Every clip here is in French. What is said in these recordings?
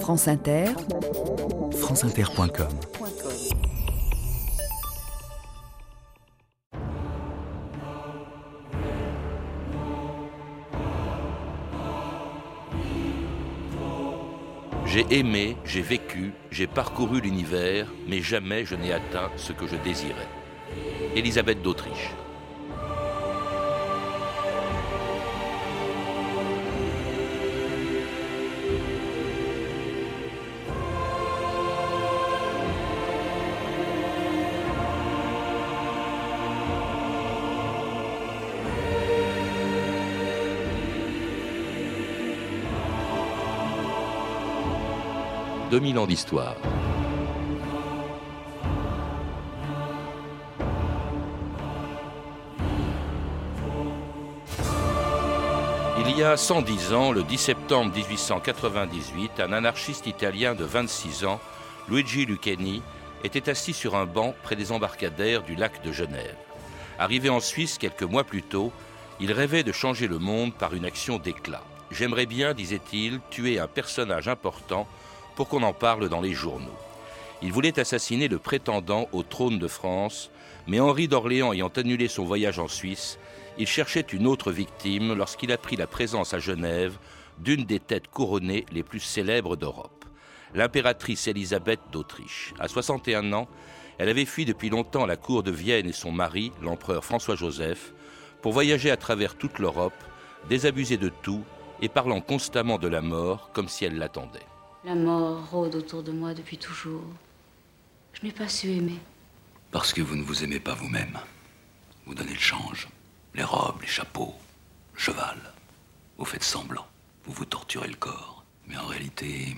France Inter, franceinter.com J'ai aimé, j'ai vécu, j'ai parcouru l'univers, mais jamais je n'ai atteint ce que je désirais. Élisabeth d'Autriche. 2000 ans d'histoire. Il y a 110 ans, le 10 septembre 1898, un anarchiste italien de 26 ans, Luigi Lucchini, était assis sur un banc près des embarcadères du lac de Genève. Arrivé en Suisse quelques mois plus tôt, il rêvait de changer le monde par une action d'éclat. J'aimerais bien, disait-il, tuer un personnage important pour qu'on en parle dans les journaux. Il voulait assassiner le prétendant au trône de France, mais Henri d'Orléans ayant annulé son voyage en Suisse, il cherchait une autre victime lorsqu'il apprit la présence à Genève d'une des têtes couronnées les plus célèbres d'Europe, l'impératrice Élisabeth d'Autriche. À 61 ans, elle avait fui depuis longtemps la cour de Vienne et son mari, l'empereur François-Joseph, pour voyager à travers toute l'Europe, désabusée de tout et parlant constamment de la mort comme si elle l'attendait. La mort rôde autour de moi depuis toujours. Je n'ai pas su aimer. Parce que vous ne vous aimez pas vous-même. Vous donnez le change. Les robes, les chapeaux, le cheval. Vous faites semblant. Vous vous torturez le corps. Mais en réalité,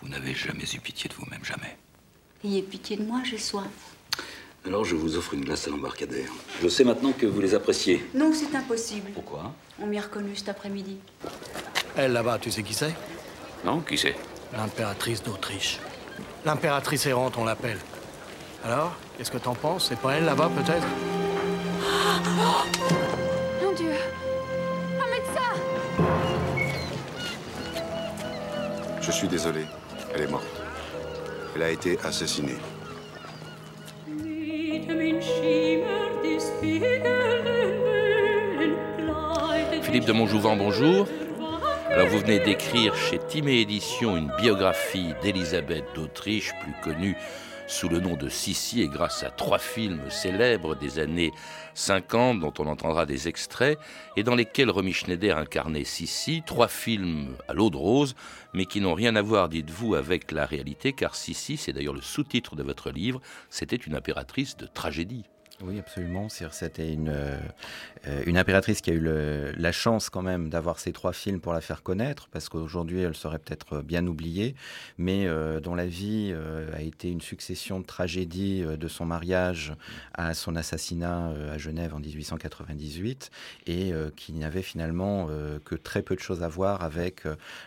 vous n'avez jamais eu pitié de vous-même, jamais. Ayez pitié de moi, j'ai soif. Alors je vous offre une glace à l'embarcadère. Je sais maintenant que vous les appréciez. Non, c'est impossible. Pourquoi? On m'y a reconnu cet après-midi. Elle là-bas, tu sais qui c'est? Non, qui c'est? L'impératrice d'Autriche. L'impératrice errante, on l'appelle. Alors, qu'est-ce que t'en penses? C'est pas elle là-bas, peut-être? Mon Dieu Un médecin Je suis désolé. Elle est morte. Elle a été assassinée. Philippe de Montjouvent, bonjour. Alors vous venez d'écrire chez Timé Édition une biographie d'Élisabeth d'Autriche, plus connue sous le nom de Sissi et grâce à trois films célèbres des années 50 dont on entendra des extraits et dans lesquels Romy Schneider incarnait Sissi, trois films à l'eau de rose mais qui n'ont rien à voir, dites-vous, avec la réalité car Sissi, c'est d'ailleurs le sous-titre de votre livre, c'était une impératrice de tragédie. Oui, absolument. C'était une, euh, une impératrice qui a eu la chance quand même d'avoir ces trois films pour la faire connaître, parce qu'aujourd'hui elle serait peut-être bien oubliée, mais euh, dont la vie euh, a été une succession de tragédies de son mariage à son assassinat à Genève en 1898, et qui n'avait finalement que très peu de choses à voir avec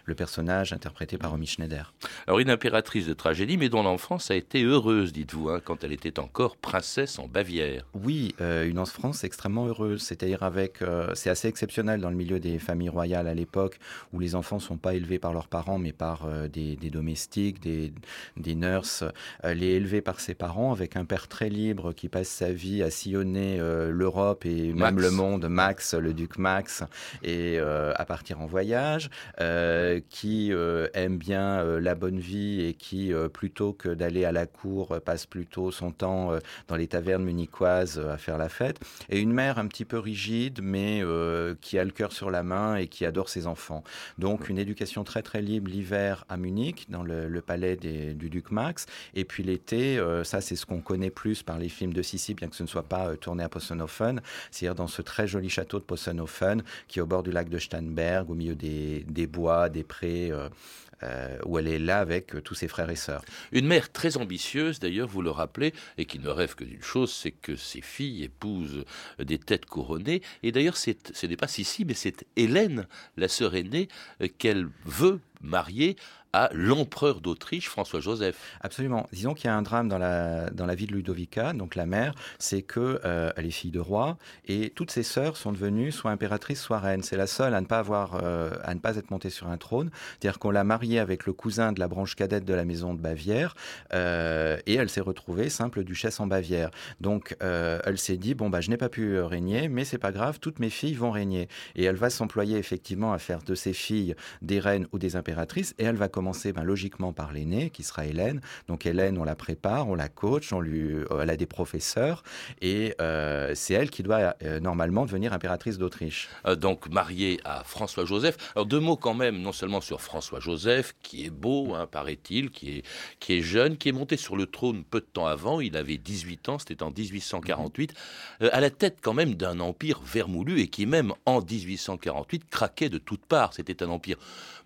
le personnage interprété par Romy Schneider. Alors une impératrice de tragédie, mais dont l'enfance a été heureuse, dites-vous, hein, quand elle était encore princesse en Bavière. Oui, euh, une enfance extrêmement heureuse. C'est-à-dire avec, euh, c'est assez exceptionnel dans le milieu des familles royales à l'époque où les enfants sont pas élevés par leurs parents mais par euh, des, domestiques, des, des nurses. Elle est élevée par ses parents avec un père très libre qui passe sa vie à sillonner l'Europe et même le monde. Max, le duc Max, et à partir en voyage, qui aime bien la bonne vie et qui plutôt que d'aller à la cour passe plutôt son temps dans les tavernes munichoises euh, à faire la fête, et une mère un petit peu rigide, mais euh, qui a le cœur sur la main et qui adore ses enfants. Donc une éducation très très libre l'hiver à Munich, dans le, palais du duc Max, et puis l'été, euh, ça c'est ce qu'on connaît plus par les films de Sissi, bien que ce ne soit pas tourné à Possenhofen, c'est-à-dire dans ce très joli château de Possenhofen, qui est au bord du lac de Starnberg, au milieu des, des bois, des prés. Euh, où elle est là avec euh, tous ses frères et sœurs. Une mère très ambitieuse, d'ailleurs, vous le rappelez, et qui ne rêve que d'une chose, c'est que ses filles épousent des têtes couronnées. Et d'ailleurs, ce n'est pas Sissi, mais c'est Hélène, la sœur aînée, euh, qu'elle veut mariée l'empereur d'Autriche, François-Joseph. Absolument. Disons qu'il y a un drame dans la, dans la vie de Ludovica, donc la mère, c'est que euh, elle est fille de roi et toutes ses sœurs sont devenues soit impératrices, soit reines. C'est la seule à ne pas avoir, euh, à ne pas être montée sur un trône. C'est-à-dire qu'on l'a mariée avec le cousin de la branche cadette de la maison de Bavière euh, et elle s'est retrouvée simple duchesse en Bavière. Donc elle s'est dit bon bah je n'ai pas pu régner, mais c'est pas grave, toutes mes filles vont régner. Et elle va s'employer effectivement à faire de ses filles des reines ou des impératrices et elle va commencer ben, logiquement par l'aînée, qui sera Hélène. Donc Hélène, on la prépare, on la coach, on lui, euh, elle a des professeurs, et euh, c'est elle qui doit euh, normalement devenir impératrice d'Autriche. donc mariée à François-Joseph. Alors deux mots quand même, non seulement sur François-Joseph, qui est beau, hein, paraît-il, qui est, qui est jeune, qui est monté sur le trône peu de temps avant, il avait 18 ans, c'était en 1848, à la tête quand même d'un empire vermoulu, et qui même en 1848 craquait de toutes parts. C'était un empire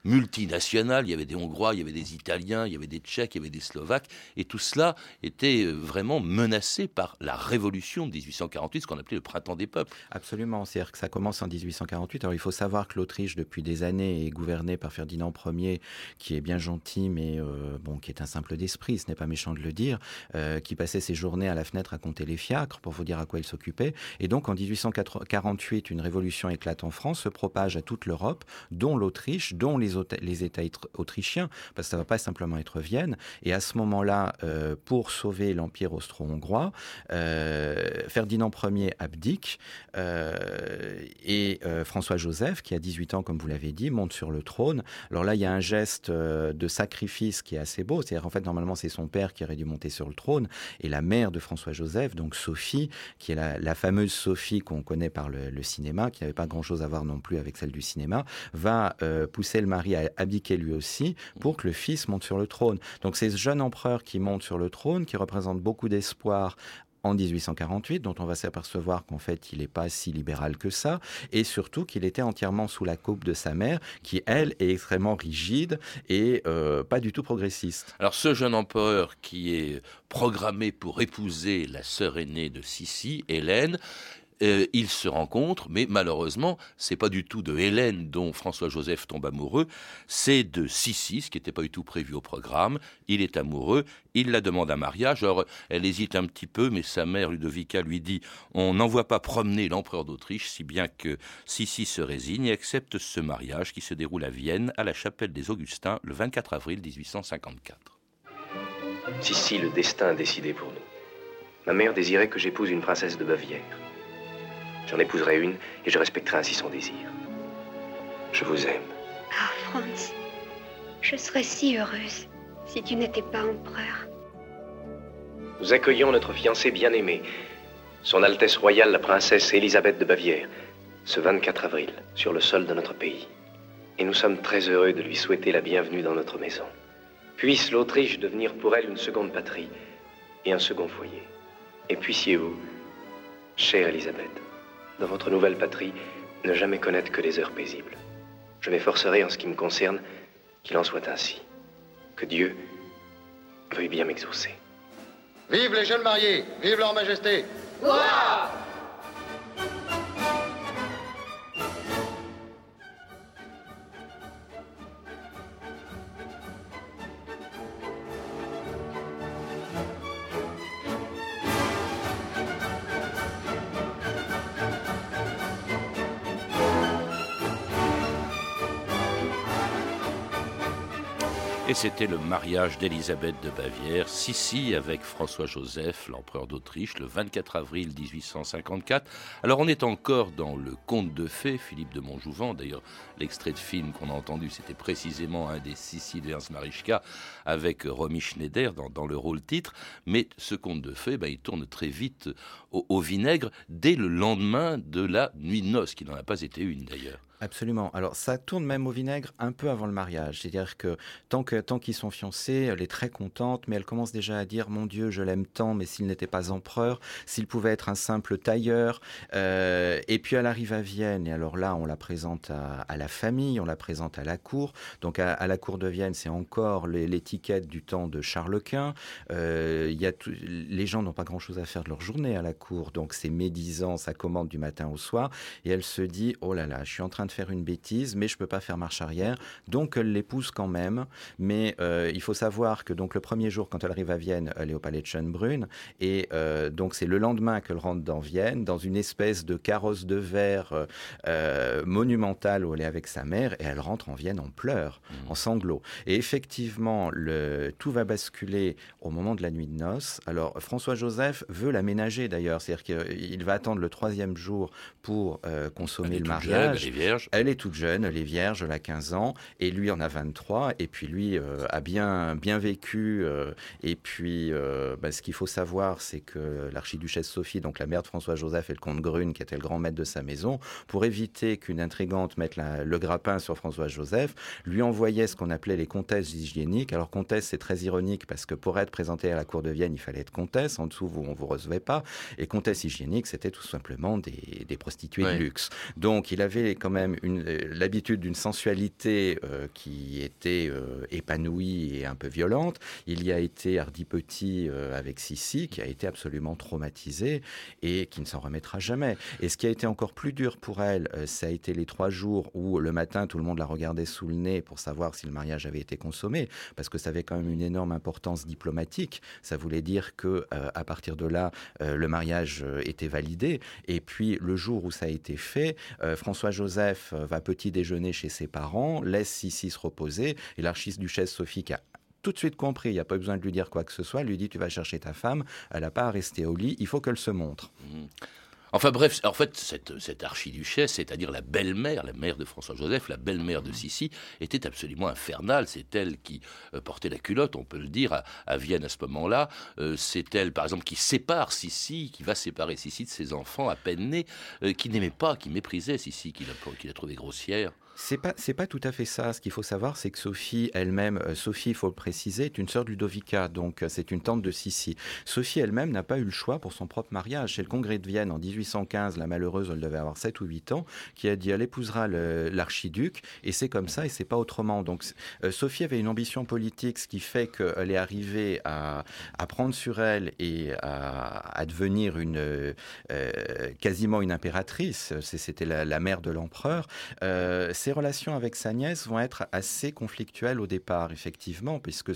multinationale. Il y avait des Hongrois, il y avait des Italiens, il y avait des Tchèques, il y avait des Slovaques. Et tout cela était euh, vraiment menacé par la révolution de 1848, ce qu'on appelait le printemps des peuples. Absolument. C'est-à-dire que ça commence en 1848. Alors il faut savoir que l'Autriche, depuis des années, est gouvernée par Ferdinand Ier, qui est bien gentil, mais euh, bon, qui est un simple d'esprit, ce n'est pas méchant de le dire, euh, qui passait ses journées à la fenêtre à compter les fiacres pour vous dire à quoi il s'occupait. Et donc en 1848, une révolution éclate en France, se propage à toute l'Europe, dont l'Autriche, dont les les, États autrichiens, parce que ça va pas simplement être Vienne. Et à ce moment-là, euh, pour sauver l'Empire austro-hongrois, euh, Ferdinand Ier abdique euh, et François-Joseph, qui a 18 ans, comme vous l'avez dit, monte sur le trône. Alors là, il y a un geste de sacrifice qui est assez beau. C'est-à-dire, en fait, normalement, c'est son père qui aurait dû monter sur le trône et la mère de François-Joseph, donc Sophie, qui est la, fameuse Sophie qu'on connaît par le, le cinéma, qui n'avait pas grand-chose à voir non plus avec celle du cinéma, va pousser le mari a abdiqué lui aussi pour que le fils monte sur le trône. Donc c'est ce jeune empereur qui monte sur le trône, qui représente beaucoup d'espoir en 1848, dont on va s'apercevoir qu'en fait il n'est pas si libéral que ça, et surtout qu'il était entièrement sous la coupe de sa mère, qui elle est extrêmement rigide et euh, pas du tout progressiste. Alors ce jeune empereur qui est programmé pour épouser la sœur aînée de Sissi, Hélène, euh, ils se rencontrent, mais malheureusement, c'est pas du tout de Hélène dont François-Joseph tombe amoureux, c'est de Sissi, ce qui n'était pas du tout prévu au programme. Il est amoureux, il la demande à mariage. Alors, elle hésite un petit peu, mais sa mère, Ludovica, lui dit On n'envoie pas promener l'empereur d'Autriche, si bien que Sissi se résigne et accepte ce mariage qui se déroule à Vienne, à la chapelle des Augustins, le 24 avril 1854. Sissi, le destin a décidé pour nous. Ma mère désirait que j'épouse une princesse de Bavière. J'en épouserai une et je respecterai ainsi son désir. Je vous aime. Ah, Franz, je serais si heureuse si tu n'étais pas empereur. Nous accueillons notre fiancée bien-aimée, Son Altesse royale la princesse Élisabeth de Bavière, ce 24 avril, sur le sol de notre pays. Et nous sommes très heureux de lui souhaiter la bienvenue dans notre maison. Puisse l'Autriche devenir pour elle une seconde patrie et un second foyer. Et puissiez-vous, chère Élisabeth, dans votre nouvelle patrie, ne jamais connaître que les heures paisibles. Je m'efforcerai en ce qui me concerne qu'il en soit ainsi. Que Dieu veuille bien m'exaucer. Vive les jeunes mariés Vive leur majesté c'était le mariage d'Élisabeth de Bavière, Sissi avec François-Joseph, l'empereur d'Autriche, le 24 avril 1854. Alors on est encore dans le conte de fées, Philippe de Montjouvent. D'ailleurs, l'extrait de film qu'on a entendu, c'était précisément un des Sissi de Ernst Marischka avec Romy Schneider dans, le rôle titre. Mais ce conte de fées, ben, il tourne très vite au, au vinaigre dès le lendemain de la nuit de noces, qui n'en a pas été une d'ailleurs. Absolument. Alors ça tourne même au vinaigre un peu avant le mariage. C'est-à-dire que tant tant qu'ils sont fiancés, elle est très contente, mais elle commence déjà à dire mon Dieu, je l'aime tant, mais s'il n'était pas empereur, s'il pouvait être un simple tailleur. Euh, et puis elle arrive à Vienne et alors là on la présente à, la famille, on la présente à la cour. Donc à, la cour de Vienne, c'est encore l'étiquette du temps de Charles Quint. Euh, y a les gens n'ont pas grand-chose à faire de leur journée à la cour, donc c'est médisant, ça commande du matin au soir. Et elle se dit oh là là, je suis en train de de faire une bêtise, mais je peux pas faire marche arrière. Donc elle l'épouse quand même. Mais euh, il faut savoir que donc le premier jour, quand elle arrive à Vienne, elle est au palais de Schönbrunn. Et euh, donc c'est le lendemain qu'elle rentre dans Vienne, dans une espèce de carrosse de verre euh, monumentale où elle est avec sa mère. Et elle rentre en Vienne en pleurs, mmh. en sanglots. Et effectivement, le, tout va basculer au moment de la nuit de noces. Alors François-Joseph veut l'aménager d'ailleurs. C'est-à-dire qu'il va attendre le troisième jour pour consommer le mariage. elle Elle est toute jeune, elle est vierge, elle a 15 ans. Et lui en a 23. Et puis lui a bien, bien vécu. Euh, et puis, euh, bah, ce qu'il faut savoir, c'est que l'archiduchesse Sophie, donc la mère de François-Joseph et le comte Grune, qui était le grand maître de sa maison, pour éviter qu'une intrigante mette le grappin sur François-Joseph, lui envoyait ce qu'on appelait les comtesses hygiéniques. Alors, comtesse, c'est très ironique parce que pour être présenté à la cour de Vienne, il fallait être comtesse. En dessous, vous, on vous recevait pas. Et comtesse hygiénique, c'était tout simplement des, des prostituées de luxe. Donc, il avait quand même l'habitude d'une sensualité euh, qui était épanouie et un peu violente. Il y a été Hardy Petit euh, avec Sissi, qui a été absolument traumatisé et qui ne s'en remettra jamais. Et ce qui a été encore plus dur pour elle, euh, ça a été les trois jours où le matin, tout le monde la regardait sous le nez pour savoir si le mariage avait été consommé, parce que ça avait quand même une énorme importance diplomatique. Ça voulait dire que euh, à partir de là, le mariage était validé. Et puis le jour où ça a été fait, François Joseph va petit déjeuner chez ses parents, laisse Sissi se reposer, et l'archiduchesse Sophie qui a tout de suite compris, il n'y a pas besoin de lui dire quoi que ce soit, lui dit tu vas chercher ta femme, elle n'a pas à rester au lit, il faut qu'elle se montre. Mmh. Enfin bref, en fait, cette, cette archiduchesse, c'est-à-dire la belle-mère, la mère de François-Joseph, la belle-mère de Sissi, était absolument infernale. C'est elle qui euh, portait la culotte, on peut le dire, à, Vienne à ce moment-là. Euh, c'est elle, par exemple, qui sépare Sissi, qui va séparer Sissi de ses enfants à peine nés, euh, qui n'aimait pas, qui méprisait Sissi, qui l'a trouvée grossière. C'est pas c'est pas tout à fait ça. Ce qu'il faut savoir, c'est que Sophie elle-même, euh, Sophie, il faut le préciser, est une sœur de Ludovica, donc euh, c'est une tante de Sissi. Sophie elle-même n'a pas eu le choix pour son propre mariage. C'est le Congrès de Vienne en 1815, la malheureuse, elle devait avoir 7 ou 8 ans, qui a dit elle épousera l'archiduc et c'est comme ça et c'est pas autrement. Donc euh, Sophie avait une ambition politique, ce qui fait qu'elle est arrivée à, prendre sur elle et à, devenir une quasiment une impératrice. C'était la, mère de l'empereur. Relations avec sa nièce vont être assez conflictuelles au départ, effectivement, puisque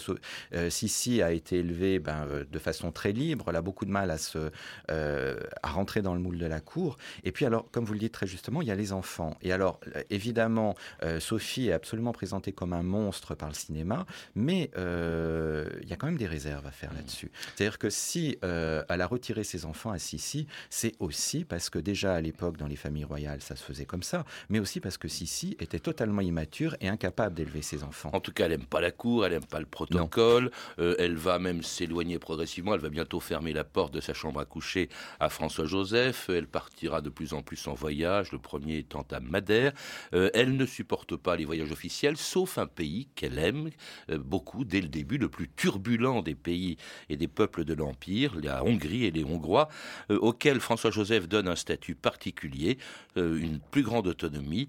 euh, Sissi a été élevée ben, euh, de façon très libre, elle a beaucoup de mal à, se, euh, à rentrer dans le moule de la cour. Et puis alors, comme vous le dites très justement, il y a les enfants. Et alors, évidemment, Sophie est absolument présentée comme un monstre par le cinéma, mais il y a quand même des réserves à faire mmh. là-dessus. C'est-à-dire que si elle a retiré ses enfants à Sissi, c'est aussi parce que déjà à l'époque, dans les familles royales, ça se faisait comme ça, mais aussi parce que Sissi était totalement immature et incapable d'élever ses enfants. En tout cas, elle n'aime pas la cour, elle n'aime pas le protocole, euh, elle va même s'éloigner progressivement, elle va bientôt fermer la porte de sa chambre à coucher à François-Joseph, elle partira de plus en plus en voyage, le premier étant à Madère. Euh, elle ne supporte pas les voyages officiels, sauf un pays qu'elle aime euh, beaucoup dès le début, le plus turbulent des pays et des peuples de l'Empire, la Hongrie et les Hongrois, auxquels François-Joseph donne un statut particulier, une plus grande autonomie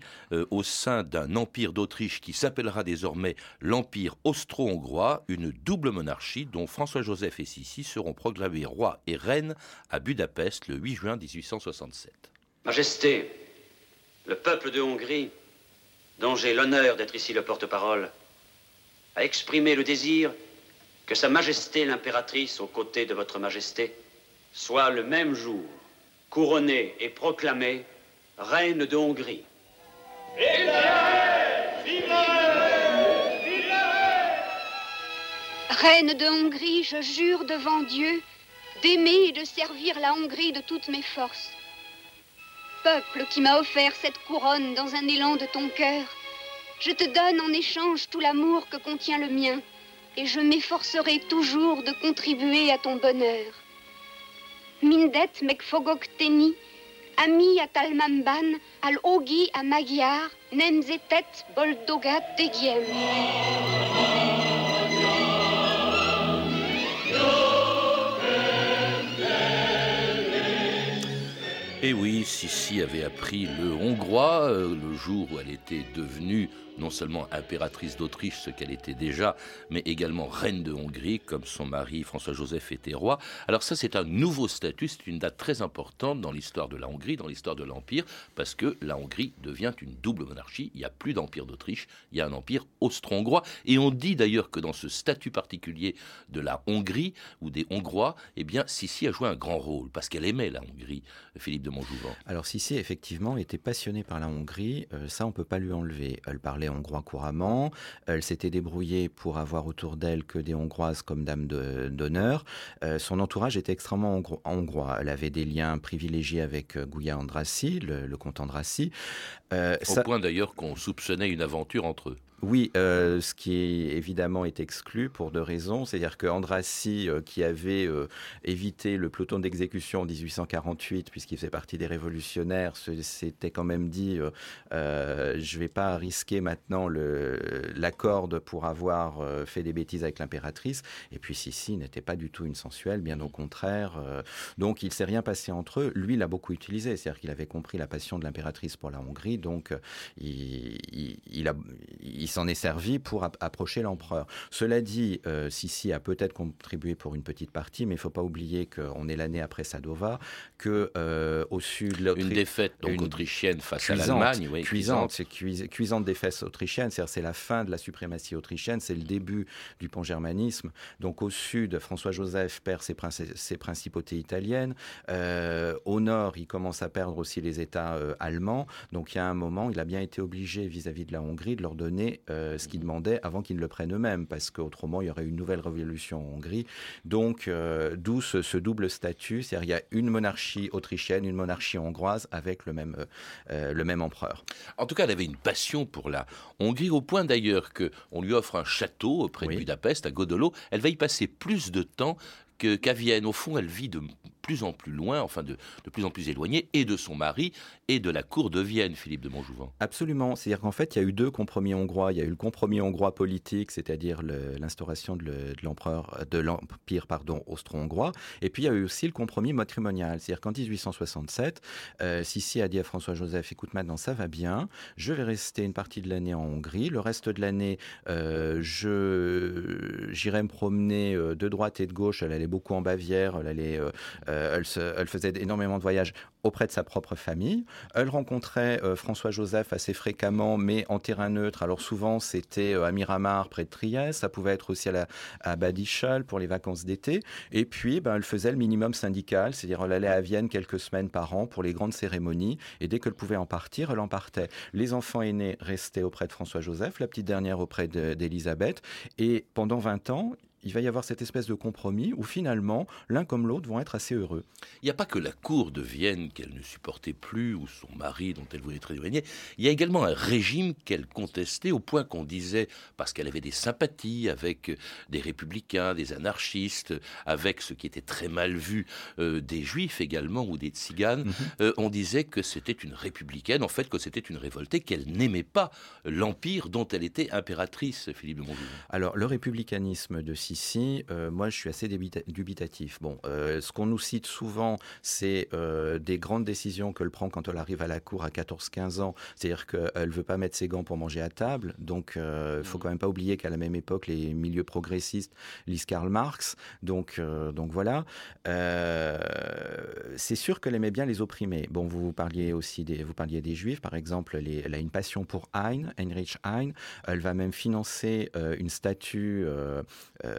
au d'un empire d'Autriche qui s'appellera désormais l'Empire austro-hongrois, une double monarchie dont François-Joseph et Sissi seront proclamés roi et reine à Budapest le 8 juin 1867. Majesté, le peuple de Hongrie, dont j'ai l'honneur d'être ici le porte-parole, a exprimé le désir que Sa Majesté l'impératrice, aux côtés de Votre Majesté, soit le même jour couronnée et proclamée reine de Hongrie. Reine de Hongrie, je jure devant Dieu d'aimer et de servir la Hongrie de toutes mes forces. Peuple qui m'a offert cette couronne dans un élan de ton cœur, je te donne en échange tout l'amour que contient le mien, et je m'efforcerai toujours de contribuer à ton bonheur. Mindet mekfogok teni, ami à Talmamban, al ogi à Magyar, nemzetet boldogat degiem. Et oui, Sissi avait appris le hongrois euh, le jour où elle était devenue non seulement impératrice d'Autriche, ce qu'elle était déjà, mais également reine de Hongrie, comme son mari François-Joseph était roi. Alors ça, c'est un nouveau statut, c'est une date très importante dans l'histoire de la Hongrie, dans l'histoire de l'Empire, parce que la Hongrie devient une double monarchie. Il n'y a plus d'empire d'Autriche, il y a un empire austro-hongrois. Et on dit d'ailleurs que dans ce statut particulier de la Hongrie, ou des Hongrois, eh bien, Sissi a joué un grand rôle, parce qu'elle aimait la Hongrie, Philippe de Montjouvent. Alors Sissi, effectivement, était passionnée par la Hongrie, euh, ça on peut pas lui enlever. Elle parlait hongrois couramment. Elle s'était débrouillée pour avoir autour d'elle que des Hongroises comme dame d'honneur. Euh, son entourage était extrêmement hongrois. Elle avait des liens privilégiés avec euh, Gouya Andrassy, le, comte Andrassy. Euh, Au point d'ailleurs qu'on soupçonnait une aventure entre eux. Oui, euh, ce qui évidemment est exclu pour deux raisons. C'est-à-dire que Andrassy, euh, qui avait euh, évité le peloton d'exécution en 1848, puisqu'il faisait partie des révolutionnaires, s'était quand même dit je ne vais pas risquer maintenant la corde pour avoir fait des bêtises avec l'impératrice. Et puis Sissi n'était pas du tout une sensuelle, bien au contraire. donc il s'est rien passé entre eux. Lui, l'a beaucoup utilisé. C'est-à-dire qu'il avait compris la passion de l'impératrice pour la Hongrie. Donc il, il, a il s'en est servi pour approcher l'empereur. Cela dit, euh, Sissi a peut-être contribué pour une petite partie, mais il ne faut pas oublier qu'on est l'année après Sadova, que euh, au sud, une défaite donc autrichienne face à l'Allemagne, oui, cuisante, c'est cuisante défaite autrichienne, c'est-à-dire c'est la fin de la suprématie autrichienne, c'est le début du pan-germanisme. Donc au sud, François-Joseph perd ses, ses, principautés italiennes. Euh, au nord, il commence à perdre aussi les États allemands. Donc il y a un moment, il a bien été obligé vis-à-vis -vis de la Hongrie de leur donner euh, ce qu'ils demandaient avant qu'ils ne le prennent eux-mêmes, parce qu'autrement, il y aurait une nouvelle révolution en Hongrie. Donc, euh, d'où ce, double statut, c'est-à-dire il y a une monarchie autrichienne, une monarchie hongroise avec le même, euh, le même empereur. En tout cas, elle avait une passion pour la Hongrie, au point d'ailleurs qu'on lui offre un château près de Budapest, à Godolo. Elle va y passer plus de temps qu'à Vienne. Au fond, elle vit de plus en plus loin, enfin de, de plus en plus éloignée, et de son mari, et de la cour de Vienne, Philippe de Montjouvent. Absolument. C'est-à-dire qu'en fait, il y a eu deux compromis hongrois. Il y a eu le compromis hongrois politique, c'est-à-dire l'instauration de de l'empire, pardon, austro-hongrois. Et puis, il y a eu aussi le compromis matrimonial. C'est-à-dire qu'en 1867, euh, Sissi a dit à François-Joseph, écoute, maintenant, ça va bien. Je vais rester une partie de l'année en Hongrie. Le reste de l'année, euh, j'irai me promener euh, de droite et de gauche. Elle allait beaucoup en Bavière. Elle allait, euh, euh, elle, faisait énormément de voyages auprès de sa propre famille. Elle rencontrait euh, François Joseph assez fréquemment, mais en terrain neutre. Alors souvent, c'était à Miramar, près de Trieste. Ça pouvait être aussi à, la, à Badischal pour les vacances d'été. Et puis, ben, elle faisait le minimum syndical, c'est-à-dire elle allait à Vienne quelques semaines par an pour les grandes cérémonies. Et dès qu'elle pouvait en partir, elle en partait. Les enfants aînés restaient auprès de François Joseph, la petite dernière auprès d'Élisabeth. Et pendant 20 ans, il va y avoir cette espèce de compromis où finalement l'un comme l'autre vont être assez heureux. Il n'y a pas que la cour de Vienne qu'elle ne supportait plus ou son mari dont elle voulait être éloignée, il y a également un régime qu'elle contestait au point qu'on disait, parce qu'elle avait des sympathies avec des républicains, des anarchistes, avec ce qui était très mal vu euh, des juifs également ou des tziganes, mhm. euh, on disait que c'était une républicaine, en fait que c'était une révoltée, qu'elle n'aimait pas l'empire dont elle était impératrice, Philippe de. Alors le républicanisme de ici, euh, moi, je suis assez dubitatif. Bon, euh, ce qu'on nous cite souvent, c'est euh, des grandes décisions qu'elle prend quand elle arrive à la cour à 14-15 ans. C'est-à-dire qu'elle ne veut pas mettre ses gants pour manger à table. Donc, il ne faut mmh. quand même pas oublier qu'à la même époque, les milieux progressistes lisent Karl Marx. Donc, donc voilà. c'est sûr qu'elle aimait bien les opprimés. Bon, vous parliez aussi des, vous parliez des Juifs, par exemple. elle a une passion pour Hein, Heinrich Hein. Elle va même financer une statue euh,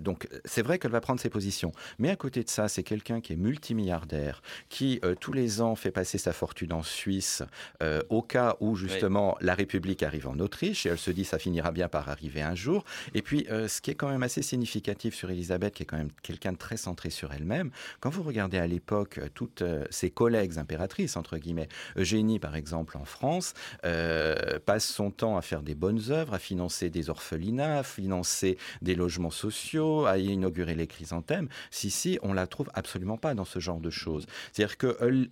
donc c'est vrai qu'elle va prendre ses positions. Mais à côté de ça, c'est quelqu'un qui est multimilliardaire, qui euh, tous les ans fait passer sa fortune en Suisse euh, au cas où justement la République arrive en Autriche et elle se dit ça finira bien par arriver un jour. Et puis ce qui est quand même assez significatif sur Elisabeth, qui est quand même quelqu'un de très centré sur elle-même, quand vous regardez à l'époque toutes ses collègues impératrices, entre guillemets, Eugénie par exemple en France, passe son temps à faire des bonnes œuvres, à financer des orphelinats, à financer des logements sociaux, à inaugurer les chrysanthèmes. Si, si, on la trouve absolument pas dans ce genre de choses. C'est-à-dire qu'elle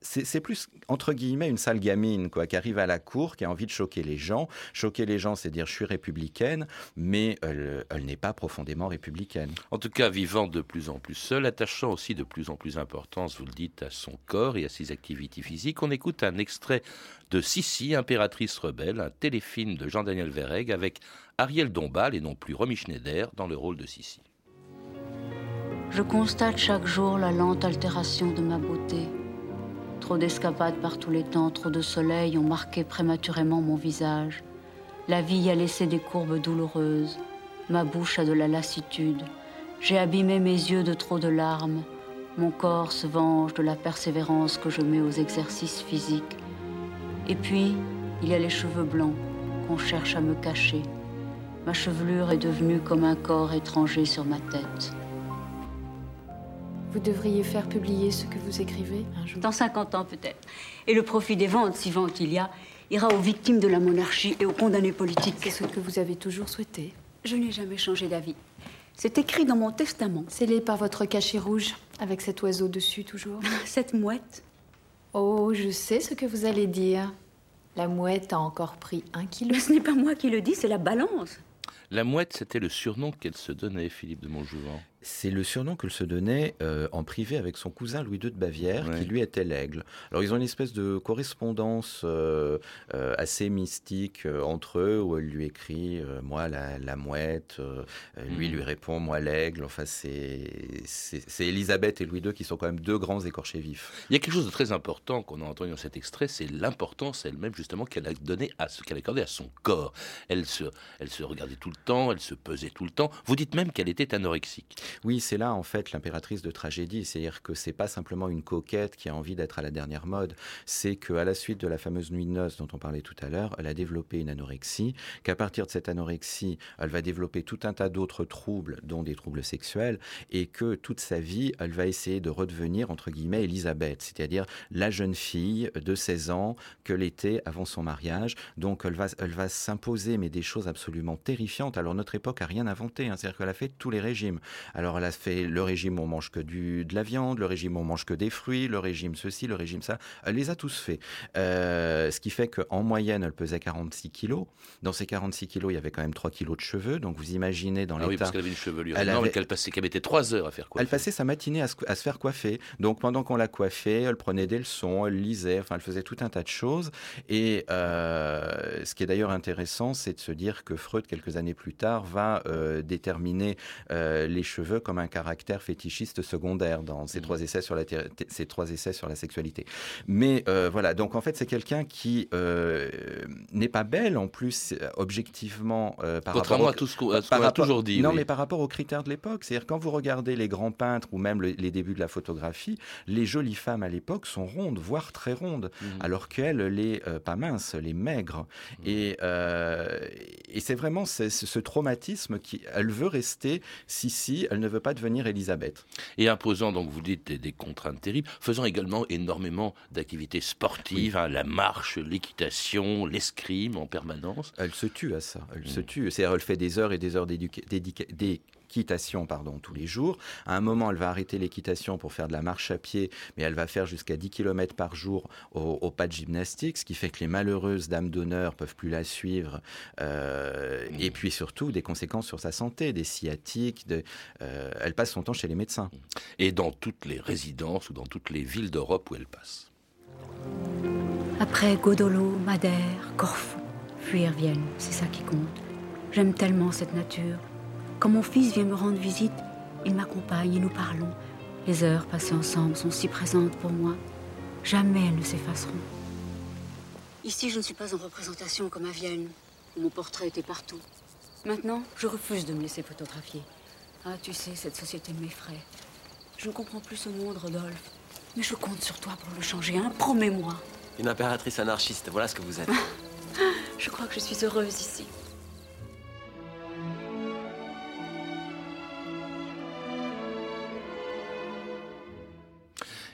c'est plus entre guillemets une sale gamine quoi qui arrive à la cour qui a envie de choquer les gens. Choquer les gens c'est dire je suis républicaine mais elle, n'est pas profondément républicaine. En tout cas vivant de plus en plus seule attachant aussi de plus en plus d'importance vous le dites à son corps et à ses activités physiques on écoute un extrait de Sissi impératrice rebelle un téléfilm de Jean-Daniel Verreg avec Ariel Dombal et non plus Romy Schneider dans le rôle de Sissi. Je constate chaque jour la lente altération de ma beauté Trop d'escapades par tous les temps, trop de soleil ont marqué prématurément mon visage. La vie a laissé des courbes douloureuses. Ma bouche a de la lassitude. J'ai abîmé mes yeux de trop de larmes. Mon corps se venge de la persévérance que je mets aux exercices physiques. Et puis, il y a les cheveux blancs qu'on cherche à me cacher. Ma chevelure est devenue comme un corps étranger sur ma tête. Vous devriez faire publier ce que vous écrivez un jour. Dans 50 ans peut-être. Et le profit des ventes, si ventes il y a, ira aux victimes de la monarchie et aux condamnés politiques. C'est ce que vous avez toujours souhaité. Je n'ai jamais changé d'avis. C'est écrit dans mon testament. Scellé par votre cachet rouge, avec cet oiseau dessus toujours. Cette mouette. Oh, je sais ce que vous allez dire. La mouette a encore pris un kilo. ce n'est pas moi qui le dis, c'est la balance. La mouette, c'était le surnom qu'elle se donnait, Philippe de Montjouvent. C'est le surnom qu'elle se donnait euh, en privé avec son cousin Louis II de Bavière, qui lui était l'aigle. Alors ils ont une espèce de correspondance euh, euh, assez mystique entre eux, où elle lui écrit moi la, mouette, lui lui répond moi l'aigle. Enfin c'est c'est Elisabeth et Louis II qui sont quand même deux grands écorchés vifs. Il y a quelque chose de très important qu'on a entendu dans cet extrait, c'est l'importance elle-même justement qu'elle a donné à ce qu'elle accordait à son corps. Elle se elle se regardait tout le temps, elle se pesait tout le temps. Vous dites même qu'elle était anorexique. Oui, c'est là en fait l'impératrice de tragédie, c'est-à-dire que c'est pas simplement une coquette qui a envie d'être à la dernière mode, c'est qu'à la suite de la fameuse nuit de noces dont on parlait tout à l'heure, elle a développé une anorexie, qu'à partir de cette anorexie, elle va développer tout un tas d'autres troubles, dont des troubles sexuels, et que toute sa vie, elle va essayer de redevenir entre guillemets Elisabeth, c'est-à-dire la jeune fille de 16 ans que l'était avant son mariage. Donc elle va, elle va s'imposer mais des choses absolument terrifiantes. Alors notre époque a rien inventé, hein, c'est-à-dire qu'elle a fait tous les régimes. Alors elle a fait le régime où on mange que du, de la viande, le régime où on mange que des fruits, le régime ceci, le régime ça. Elle les a tous fait. Euh, ce qui fait qu'en moyenne, elle pesait 46 kilos. Dans ces 46 kilos, il y avait quand même 3 kilos de cheveux. Donc vous imaginez dans ah l'état... Oui, parce qu'elle avait une chevelure elle énorme qu'elle passait, qu'elle mettait 3 heures à faire coiffer. Elle passait sa matinée à se, à se faire coiffer. Donc pendant qu'on la coiffait, elle prenait des leçons, elle lisait, enfin elle faisait tout un tas de choses. Et euh, ce qui est d'ailleurs intéressant, c'est de se dire que Freud, quelques années plus tard, va euh, déterminer les cheveux comme un caractère fétichiste secondaire dans ces, mmh. trois, essais sur la ces trois essais sur la sexualité. Mais euh, voilà, donc en fait, c'est quelqu'un qui euh, n'est pas belle en plus, objectivement, euh, par rapport à tout ce qu'on a toujours dit. Non, mais par rapport aux critères de l'époque. C'est-à-dire, quand vous regardez les grands peintres ou même les débuts de la photographie, les jolies femmes à l'époque sont rondes, voire très rondes, mmh. alors qu'elle, les pas minces, les maigres. Mmh. Et, et c'est vraiment ce, ce traumatisme qui, elle veut rester, si, si, elle ne veut pas devenir Elisabeth. Et imposant, donc vous dites, des, contraintes terribles, faisant également énormément d'activités sportives, hein, la marche, l'équitation, l'escrime en permanence. Elle se tue à ça, elle se mm. tue. C'est-à-dire, elle fait des heures et des heures d'éducation l'équitation pardon, tous les jours. À un moment, elle va arrêter l'équitation pour faire de la marche à pied, mais elle va faire jusqu'à 10 km par jour au, pas de gymnastique, ce qui fait que les malheureuses dames d'honneur peuvent plus la suivre. Euh, et puis surtout, des conséquences sur sa santé, des sciatiques. De, euh, elle passe son temps chez les médecins. Et dans toutes les résidences ou dans toutes les villes d'Europe où elle passe. Après Godolo, Madère, Corfou, fuir Vienne, c'est ça qui compte. J'aime tellement cette nature. Quand mon fils vient me rendre visite, il m'accompagne et nous parlons. Les heures passées ensemble sont si présentes pour moi. Jamais elles ne s'effaceront. Ici, je ne suis pas en représentation comme à Vienne, où mon portrait était partout. Maintenant, je refuse de me laisser photographier. Ah, tu sais, cette société m'effraie. Je ne comprends plus ce monde, Rodolphe. Mais je compte sur toi pour le changer, hein Promets-moi. Une impératrice anarchiste, voilà ce que vous êtes. je crois que je suis heureuse ici.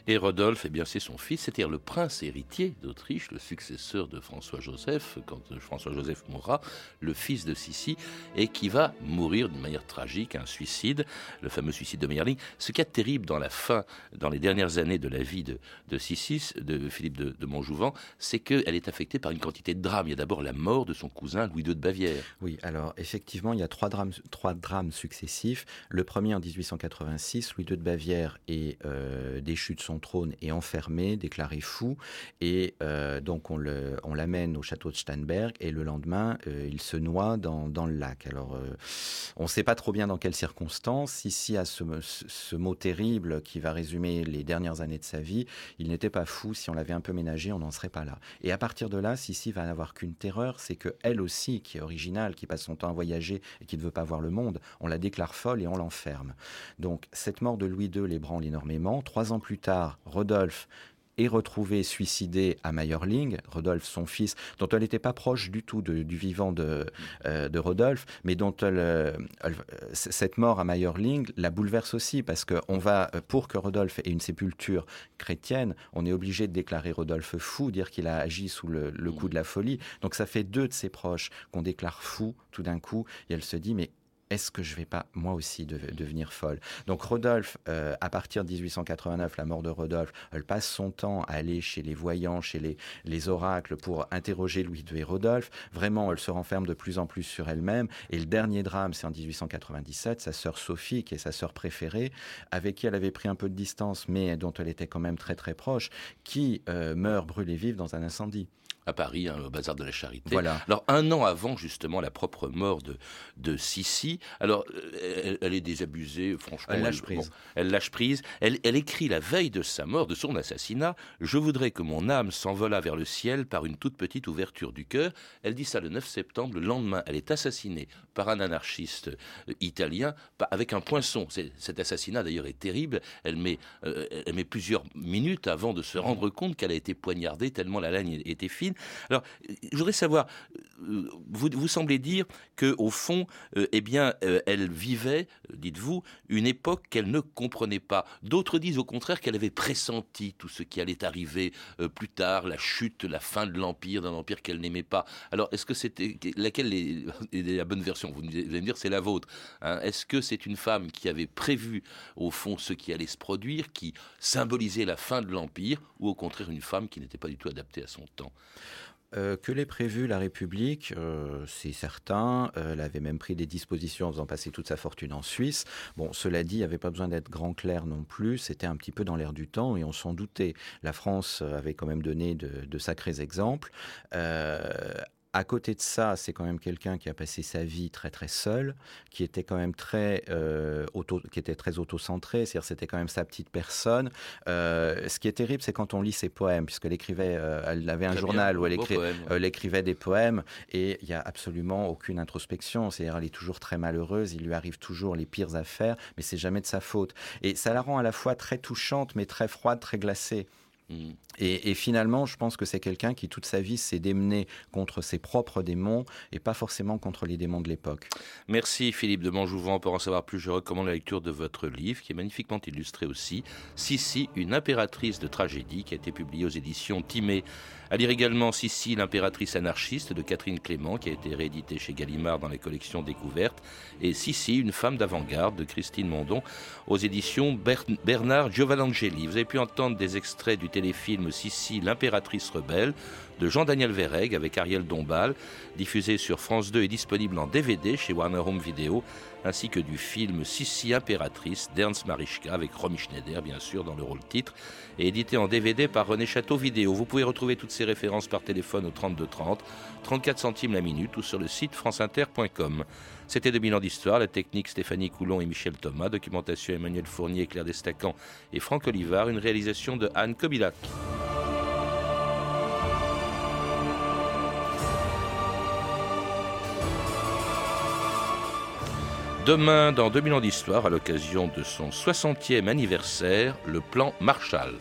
Et Rodolphe, eh bien, c'est son fils, c'est-à-dire le prince héritier d'Autriche, le successeur de François-Joseph, quand François-Joseph mourra, le fils de Sissi, et qui va mourir d'une manière tragique, un suicide, le fameux suicide de Meyerling. Ce est terrible dans la fin, dans les dernières années de la vie de, de Sissi, de Philippe de, de Montjouvent, c'est qu'elle est affectée par une quantité de drames. Il y a d'abord la mort de son cousin Louis II de Bavière. Oui, alors effectivement, il y a trois drames, trois drames successifs. Le premier en 1886, Louis II de Bavière est euh, déchu de son trône et enfermé, déclaré fou, et euh, donc on l'amène au château de Steinberg, et le lendemain, euh, il se noie dans, dans le lac. Alors, on ne sait pas trop bien dans quelles circonstances. Ici, à ce, ce, mot terrible qui va résumer les dernières années de sa vie, il n'était pas fou. Si on l'avait un peu ménagé, on n'en serait pas là. Et à partir de là, Sissi va n'avoir qu'une terreur, c'est que elle aussi, qui est originale, qui passe son temps à voyager et qui ne veut pas voir le monde, on la déclare folle et on l'enferme. Donc cette mort de Louis II l'ébranle énormément. Trois ans plus tard, Rodolphe est retrouvé suicidé à Mayerling, Rodolphe, son fils, dont elle n'était pas proche du tout du vivant de, euh, de Rodolphe, mais dont euh, cette mort à Mayerling la bouleverse aussi, parce que on va, pour que Rodolphe ait une sépulture chrétienne, on est obligé de déclarer Rodolphe fou, dire qu'il a agi sous le, le coup de la folie. Donc ça fait deux de ses proches qu'on déclare fou tout d'un coup, et elle se dit, mais est-ce que je vais pas moi aussi devenir folle? Donc Rodolphe, euh, à partir de 1889, la mort de Rodolphe, elle passe son temps à aller chez les voyants, chez les, les oracles pour interroger Louis II et Rodolphe. Vraiment, elle se renferme de plus en plus sur elle-même. Et le dernier drame, c'est en 1897, sa sœur Sophie, qui est sa sœur préférée, avec qui elle avait pris un peu de distance, mais dont elle était quand même très très proche, qui euh, meurt brûlée vive dans un incendie à Paris, hein, au bazar de la Charité. Voilà. Alors un an avant justement la propre mort de de Sissi, alors euh, elle, est désabusée, franchement. Elle lâche prise. elle lâche prise. Elle, elle écrit la veille de sa mort, de son assassinat, je voudrais que mon âme s'envolât vers le ciel par une toute petite ouverture du cœur. Elle dit ça le 9 septembre. Le lendemain, elle est assassinée par un anarchiste euh, italien avec un poinçon. Cet assassinat d'ailleurs est terrible. Elle met euh, elle met plusieurs minutes avant de se rendre compte qu'elle a été poignardée tellement la lagne était fine. Alors, je voudrais savoir, euh, vous, semblez dire que au fond, euh, eh bien, euh, elle vivait, dites-vous, une époque qu'elle ne comprenait pas. D'autres disent au contraire qu'elle avait pressenti tout ce qui allait arriver plus tard, la chute, la fin de l'empire, d'un empire qu'elle n'aimait pas. Alors, est-ce que c'était laquelle est, la bonne version? Vous allez me dire, c'est la vôtre. Hein. est-ce que c'est une femme qui avait prévu au fond ce qui allait se produire, qui symbolisait la fin de l'empire, ou au contraire une femme qui n'était pas du tout adaptée à son temps? Euh, que l'ait prévu la République, euh, c'est certain. Euh, elle avait même pris des dispositions en faisant passer toute sa fortune en Suisse. Bon, cela dit, il n'y avait pas besoin d'être grand clair non plus. C'était un petit peu dans l'air du temps et on s'en doutait. La France avait quand même donné de, de sacrés exemples. À côté de ça, c'est quand même quelqu'un qui a passé sa vie très très seul, qui était quand même très euh, auto, qui était très autocentré, c'est-à-dire c'était quand même sa petite personne. Euh, ce qui est terrible, c'est quand on lit ses poèmes, puisqu'elle écrivait, euh, elle avait un journal où elle, écrivait des poèmes, et il y a absolument aucune introspection. C'est-à-dire elle est toujours très malheureuse, il lui arrive toujours les pires affaires, mais c'est jamais de sa faute. Et ça la rend à la fois très touchante, mais très froide, très glacée. Et, finalement, je pense que c'est quelqu'un qui toute sa vie s'est démené contre ses propres démons et pas forcément contre les démons de l'époque. Merci Philippe de Montjouvent. Pour en savoir plus, je recommande la lecture de votre livre qui est magnifiquement illustré aussi. Sissi, une impératrice de tragédie qui a été publiée aux éditions Timée. À lire également Sissi, l'impératrice anarchiste de Catherine Clément qui a été réédité chez Gallimard dans les collections découvertes. Et Sissi, une femme d'avant-garde de Christine Mondon aux éditions Bernard Giovannangeli. Vous avez pu entendre des extraits du téléfilm Sissi, l'impératrice rebelle de Jean-Daniel Verreg avec Ariel Dombal, diffusé sur France 2 et disponible en DVD chez Warner Home Video, ainsi que du film Sissi impératrice d'Ernst Marischka avec Romy Schneider bien sûr dans le rôle titre et édité en DVD par René Château Vidéo. Vous pouvez retrouver toutes ces références par téléphone au 32 30, 34 centimes la minute ou sur le site franceinter.com. C'était 2000 ans d'histoire, la technique Stéphanie Coulon et Michel Thomas, documentation Emmanuel Fournier, Claire Destacan et Franck Olivard, une réalisation de Anne Kobilac. Demain, dans 2000 ans d'histoire, à l'occasion de son 60e anniversaire, le plan Marshall.